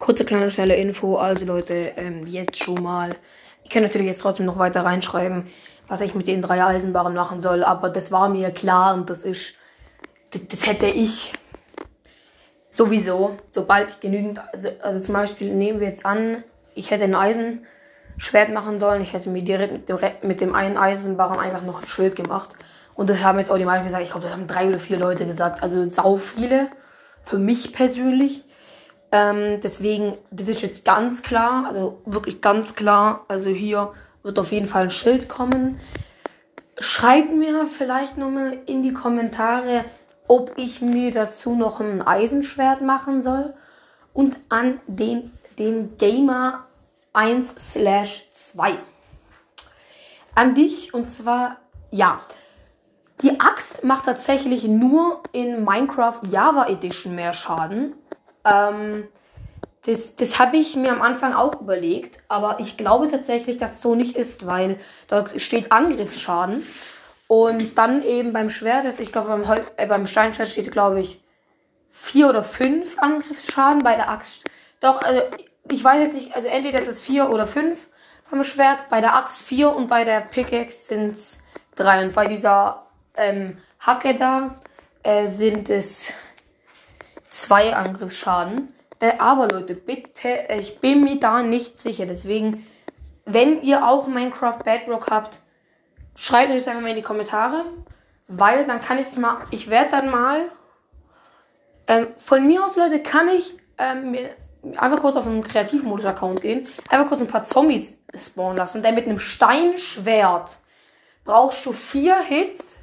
Kurze kleine schnelle Info, also Leute, ähm, jetzt schon mal. Ich kann natürlich jetzt trotzdem noch weiter reinschreiben, was ich mit den drei Eisenbahnen machen soll, aber das war mir klar und das ist, das, das hätte ich sowieso, sobald ich genügend, also, also zum Beispiel nehmen wir jetzt an, ich hätte ein Eisenschwert machen sollen, ich hätte mir direkt mit dem, mit dem einen Eisenbarren einfach noch ein Schild gemacht. Und das haben jetzt auch die meisten gesagt, ich glaube, das haben drei oder vier Leute gesagt, also sau viele, für mich persönlich. Ähm, deswegen, das ist jetzt ganz klar, also wirklich ganz klar. Also hier wird auf jeden Fall ein Schild kommen. Schreibt mir vielleicht nochmal in die Kommentare, ob ich mir dazu noch ein Eisenschwert machen soll. Und an den, den Gamer 1 slash 2. An dich, und zwar, ja. Die Axt macht tatsächlich nur in Minecraft Java Edition mehr Schaden. Ähm, das das habe ich mir am Anfang auch überlegt, aber ich glaube tatsächlich, dass es so nicht ist, weil da steht Angriffsschaden. Und dann eben beim Schwert, ich glaube beim, äh, beim Steinschwert steht, glaube ich, vier oder fünf Angriffsschaden bei der Axt. Doch, also ich weiß jetzt nicht, also entweder ist es vier oder fünf beim Schwert, bei der Axt vier und bei der Pickaxe sind es drei. Und bei dieser ähm, Hacke da äh, sind es zwei Angriffsschaden. Äh, aber Leute, bitte, ich bin mir da nicht sicher. Deswegen, wenn ihr auch Minecraft Bedrock habt, schreibt es einfach mal in die Kommentare. Weil dann kann ich es mal, ich werde dann mal, ähm, von mir aus, Leute, kann ich ähm, einfach kurz auf einen Kreativmodus-Account gehen, einfach kurz ein paar Zombies spawnen lassen. Denn mit einem Steinschwert brauchst du vier Hits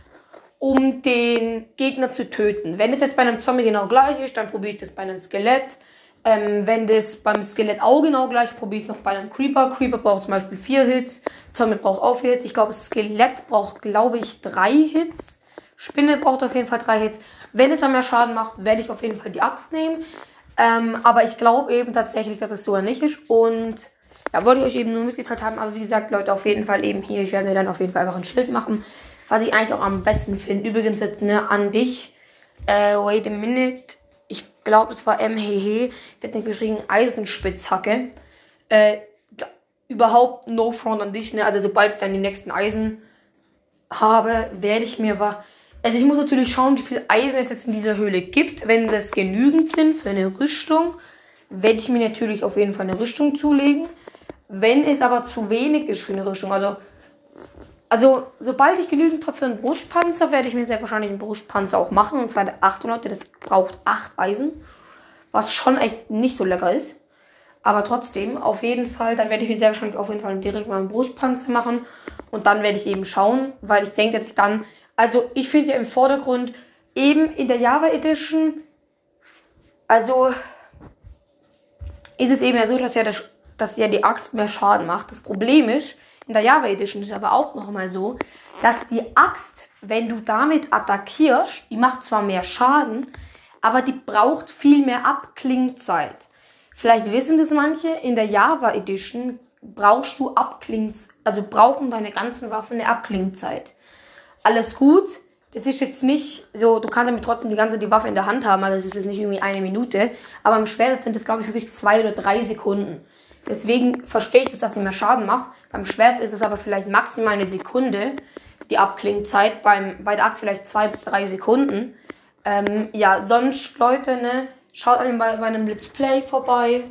um den Gegner zu töten. Wenn es jetzt bei einem Zombie genau gleich ist, dann probiere ich das bei einem Skelett. Ähm, wenn das beim Skelett auch genau gleich, probiere ich es noch bei einem Creeper. Creeper braucht zum Beispiel vier Hits, Zombie braucht auch vier Hits. Ich glaube, Skelett braucht, glaube ich, drei Hits. Spinne braucht auf jeden Fall drei Hits. Wenn es dann mehr Schaden macht, werde ich auf jeden Fall die Axt nehmen. Ähm, aber ich glaube eben tatsächlich, dass es so nicht ist. Und ja, wollte ich euch eben nur mitgeteilt haben. Aber wie gesagt, Leute, auf jeden Fall eben hier. Ich werde mir dann auf jeden Fall einfach ein Schild machen was ich eigentlich auch am besten finde. Übrigens jetzt ne, an dich. Äh, wait a minute. Ich glaube, es war MHH. Der hat nicht geschrieben Eisenspitzhacke. Äh, überhaupt no front an dich. Ne? Also sobald ich dann die nächsten Eisen habe, werde ich mir was. Also ich muss natürlich schauen, wie viel Eisen es jetzt in dieser Höhle gibt. Wenn das genügend sind für eine Rüstung, werde ich mir natürlich auf jeden Fall eine Rüstung zulegen. Wenn es aber zu wenig ist für eine Rüstung, also also, sobald ich genügend habe für einen Brustpanzer, werde ich mir sehr wahrscheinlich einen Brustpanzer auch machen. Und zwar der 800, das braucht 8 Eisen. Was schon echt nicht so lecker ist. Aber trotzdem, auf jeden Fall, dann werde ich mir sehr wahrscheinlich auf jeden Fall direkt mal einen Brustpanzer machen. Und dann werde ich eben schauen, weil ich denke, dass ich dann, also ich finde ja im Vordergrund eben in der Java Edition, also ist es eben ja so, dass ja, das, dass ja die Axt mehr Schaden macht. Das Problem ist, in der Java Edition ist aber auch nochmal so, dass die Axt, wenn du damit attackierst, die macht zwar mehr Schaden, aber die braucht viel mehr Abklingzeit. Vielleicht wissen das manche, in der Java Edition brauchst du Abklingzeit, also brauchen deine ganzen Waffen eine Abklingzeit. Alles gut, das ist jetzt nicht so, du kannst damit trotzdem die ganze die Waffe in der Hand haben, also das ist nicht irgendwie eine Minute, aber im Schwert sind das glaube ich wirklich zwei oder drei Sekunden. Deswegen verstehe ich das, dass sie mehr Schaden macht. Beim Schwert ist es aber vielleicht maximal eine Sekunde, die Abklingzeit. Beim, bei der Axt vielleicht zwei bis drei Sekunden. Ähm, ja, sonst, Leute, ne, schaut an bei, bei einem Let's Play vorbei.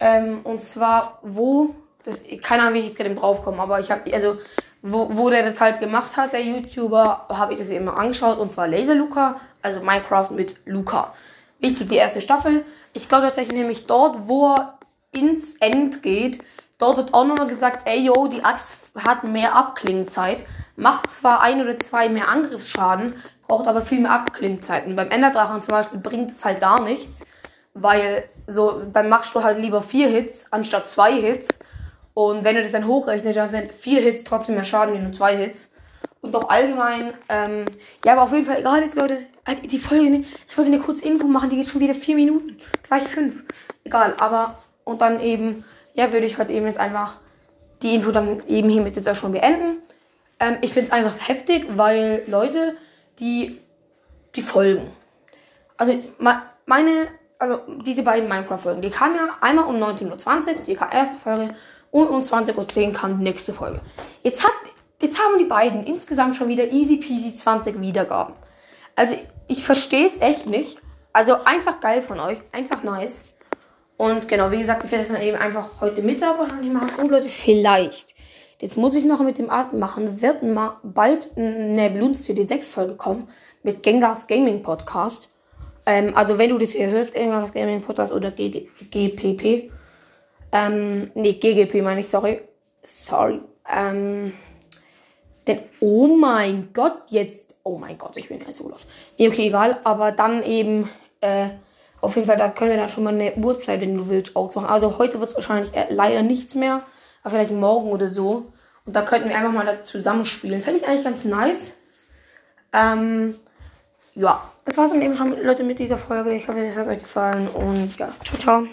Ähm, und zwar, wo, das, keine Ahnung, wie ich jetzt gerade drauf komme, aber ich habe, also, wo, wo der das halt gemacht hat, der YouTuber, habe ich das eben angeschaut. Und zwar Laser Luca, also Minecraft mit Luca. Wichtig, die erste Staffel. Ich glaube tatsächlich nämlich dort, wo er ins End geht, dort wird auch nochmal gesagt, ey yo, die Axt hat mehr Abklingzeit, macht zwar ein oder zwei mehr Angriffsschaden, braucht aber viel mehr Abklingzeit. Und beim Enderdrachen zum Beispiel bringt es halt gar nichts, weil so, dann machst du halt lieber vier Hits anstatt zwei Hits. Und wenn du das dann hochrechnest, dann sind vier Hits trotzdem mehr Schaden wie nur zwei Hits. Und auch allgemein, ähm, ja, aber auf jeden Fall, egal jetzt, Leute, die Folge, ne, ich wollte eine kurze Info machen, die geht schon wieder vier Minuten. Gleich fünf. Egal, aber und dann eben, ja, würde ich halt eben jetzt einfach die Info dann eben hiermit jetzt auch schon beenden. Ähm, ich finde es einfach heftig, weil Leute, die, die folgen. Also meine also diese beiden Minecraft-Folgen, die kamen ja einmal um 19.20 Uhr, die erste Folge, und um 20.10 Uhr kam die nächste Folge. Jetzt, hat, jetzt haben die beiden insgesamt schon wieder easy peasy 20 Wiedergaben. Also ich verstehe es echt nicht. Also einfach geil von euch, einfach nice. Und genau, wie gesagt, ich werde es dann eben einfach heute Mittag wahrscheinlich machen. Und Leute, vielleicht, jetzt muss ich noch mit dem Atem machen, wird mal bald eine Bloons TD6 Folge kommen mit Gengars Gaming Podcast. Ähm, also wenn du das hier hörst, Gengars Gaming Podcast oder G GPP. Ähm, nee, GGP meine ich, sorry. Sorry. Ähm, denn, oh mein Gott, jetzt, oh mein Gott, ich bin ja so los. Nee, okay, egal, aber dann eben, äh, auf jeden Fall, da können wir dann schon mal eine Uhrzeit, wenn du willst, ausmachen. Also heute wird es wahrscheinlich äh, leider nichts mehr, aber vielleicht morgen oder so. Und da könnten wir einfach mal da zusammenspielen. Fände ich eigentlich ganz nice. Ähm, ja, das war's dann eben schon, Leute, mit dieser Folge. Ich hoffe, es hat euch gefallen und ja, ciao, ciao.